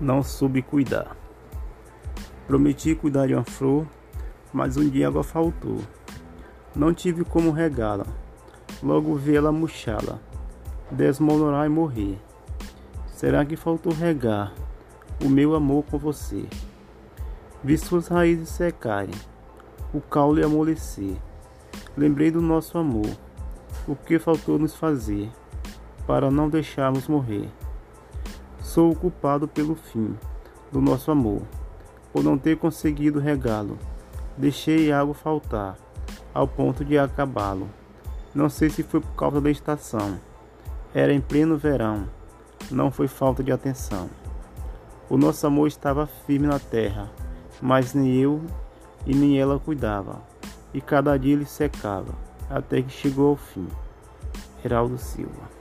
não soube cuidar. Prometi cuidar de uma flor, mas um dia água faltou. Não tive como regá-la, logo vi ela murchá-la, desmoronar e morrer. Será que faltou regar o meu amor com você? Vi suas raízes secarem, o caule amolecer. Lembrei do nosso amor, o que faltou nos fazer para não deixarmos morrer. Sou o culpado pelo fim do nosso amor, por não ter conseguido regá-lo. Deixei água faltar, ao ponto de acabá-lo. Não sei se foi por causa da estação. Era em pleno verão, não foi falta de atenção. O nosso amor estava firme na terra, mas nem eu e nem ela cuidava, e cada dia ele secava, até que chegou ao fim. Heraldo Silva